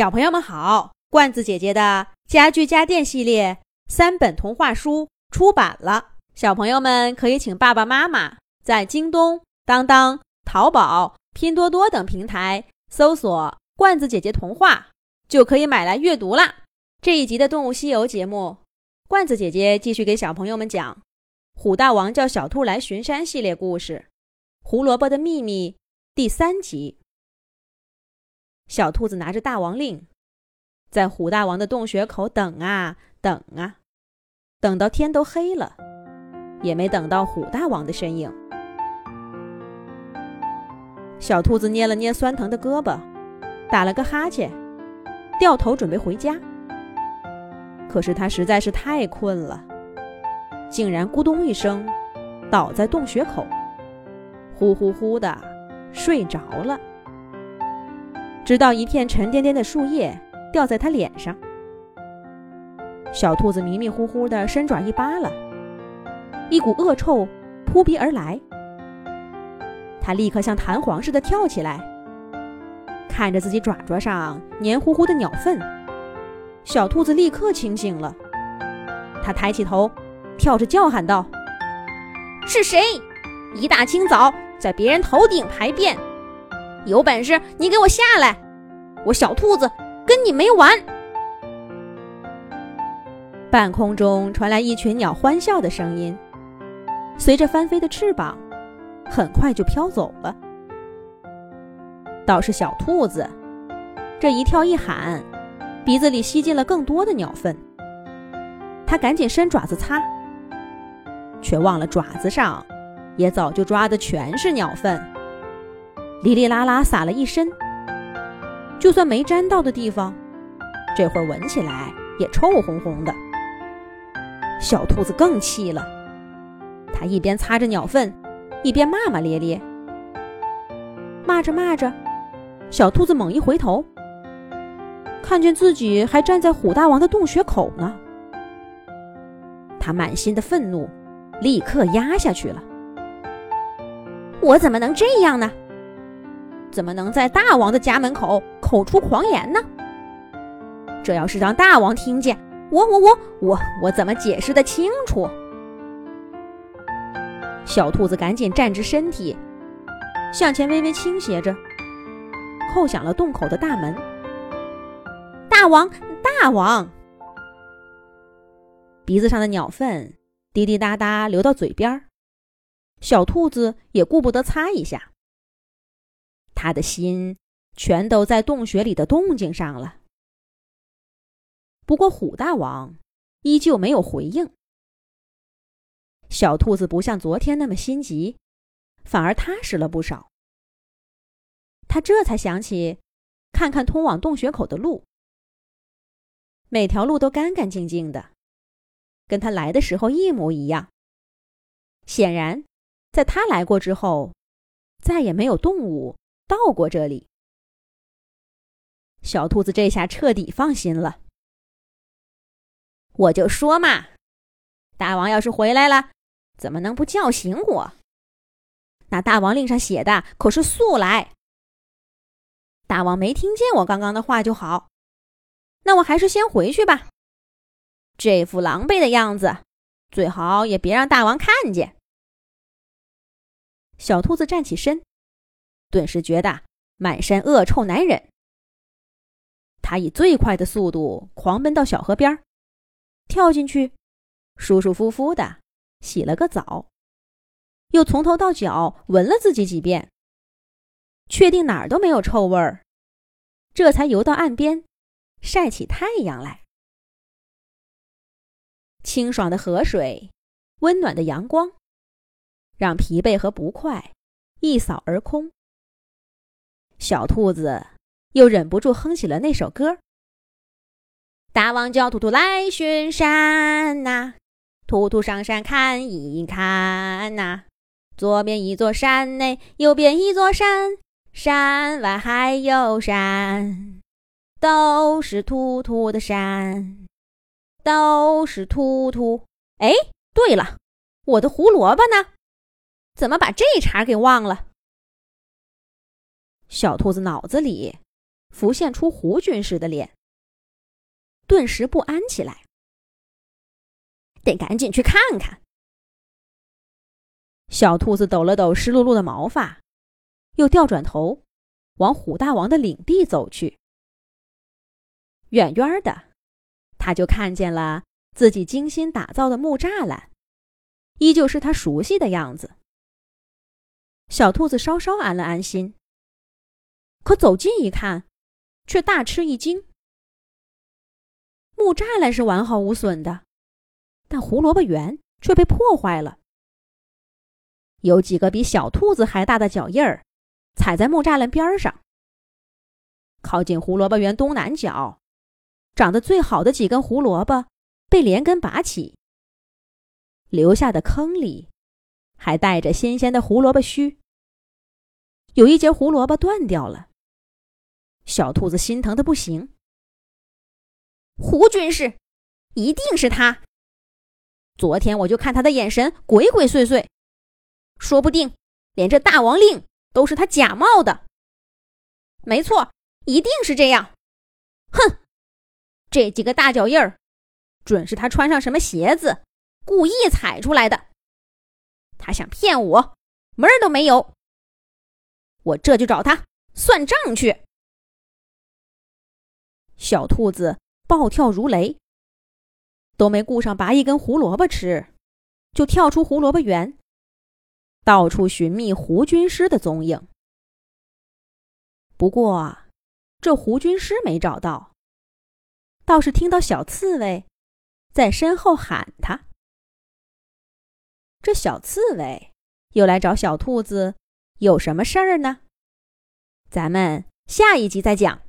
小朋友们好，罐子姐姐的家具家电系列三本童话书出版了，小朋友们可以请爸爸妈妈在京东、当当、淘宝、拼多多等平台搜索“罐子姐姐童话”，就可以买来阅读啦。这一集的《动物西游》节目，罐子姐姐继续给小朋友们讲《虎大王叫小兔来巡山》系列故事，《胡萝卜的秘密》第三集。小兔子拿着大王令，在虎大王的洞穴口等啊等啊，等到天都黑了，也没等到虎大王的身影。小兔子捏了捏酸疼的胳膊，打了个哈欠，掉头准备回家。可是它实在是太困了，竟然咕咚一声倒在洞穴口，呼呼呼的睡着了。直到一片沉甸甸的树叶掉在他脸上，小兔子迷迷糊糊的伸爪一扒拉，一股恶臭扑鼻而来。它立刻像弹簧似的跳起来，看着自己爪爪上黏糊糊的鸟粪，小兔子立刻清醒了。它抬起头，跳着叫喊道：“是谁？一大清早在别人头顶排便！”有本事你给我下来！我小兔子跟你没完！半空中传来一群鸟欢笑的声音，随着翻飞的翅膀，很快就飘走了。倒是小兔子，这一跳一喊，鼻子里吸进了更多的鸟粪。它赶紧伸爪子擦，却忘了爪子上也早就抓的全是鸟粪。哩哩啦啦撒了一身，就算没沾到的地方，这会儿闻起来也臭烘烘的。小兔子更气了，它一边擦着鸟粪，一边骂骂咧咧。骂着骂着，小兔子猛一回头，看见自己还站在虎大王的洞穴口呢。他满心的愤怒立刻压下去了。我怎么能这样呢？怎么能在大王的家门口口出狂言呢？这要是让大王听见，我我我我我怎么解释得清楚？小兔子赶紧站直身体，向前微微倾斜着，叩响了洞口的大门。大王，大王！鼻子上的鸟粪滴滴答答流到嘴边，小兔子也顾不得擦一下。他的心全都在洞穴里的动静上了。不过虎大王依旧没有回应。小兔子不像昨天那么心急，反而踏实了不少。他这才想起，看看通往洞穴口的路。每条路都干干净净的，跟他来的时候一模一样。显然，在他来过之后，再也没有动物。到过这里，小兔子这下彻底放心了。我就说嘛，大王要是回来了，怎么能不叫醒我？那大王令上写的可是速来。大王没听见我刚刚的话就好，那我还是先回去吧。这副狼狈的样子，最好也别让大王看见。小兔子站起身。顿时觉得满身恶臭难忍。他以最快的速度狂奔到小河边，跳进去，舒舒服服的洗了个澡，又从头到脚闻了自己几遍，确定哪儿都没有臭味儿，这才游到岸边，晒起太阳来。清爽的河水，温暖的阳光，让疲惫和不快一扫而空。小兔子又忍不住哼起了那首歌：“大王叫兔兔来巡山呐，兔兔上山看一看呐。左边一座山内，右边一座山，山外还有山，都是兔兔的山，都是兔兔。哎，对了，我的胡萝卜呢？怎么把这茬给忘了？”小兔子脑子里浮现出胡军师的脸，顿时不安起来。得赶紧去看看。小兔子抖了抖湿漉漉的毛发，又调转头，往虎大王的领地走去。远远的，他就看见了自己精心打造的木栅栏，依旧是他熟悉的样子。小兔子稍稍安了安心，可走近一看，却大吃一惊。木栅栏是完好无损的，但胡萝卜园却被破坏了。有几个比小兔子还大的脚印儿，踩在木栅栏边上。靠近胡萝卜园东南角，长得最好的几根胡萝卜被连根拔起，留下的坑里还带着新鲜的胡萝卜须。有一节胡萝卜断掉了，小兔子心疼的不行。胡军师，一定是他。昨天我就看他的眼神鬼鬼祟祟。说不定连这大王令都是他假冒的。没错，一定是这样。哼，这几个大脚印儿，准是他穿上什么鞋子故意踩出来的。他想骗我，门儿都没有。我这就找他算账去。小兔子暴跳如雷，都没顾上拔一根胡萝卜吃，就跳出胡萝卜园。到处寻觅胡军师的踪影，不过这胡军师没找到，倒是听到小刺猬在身后喊他。这小刺猬又来找小兔子有什么事儿呢？咱们下一集再讲。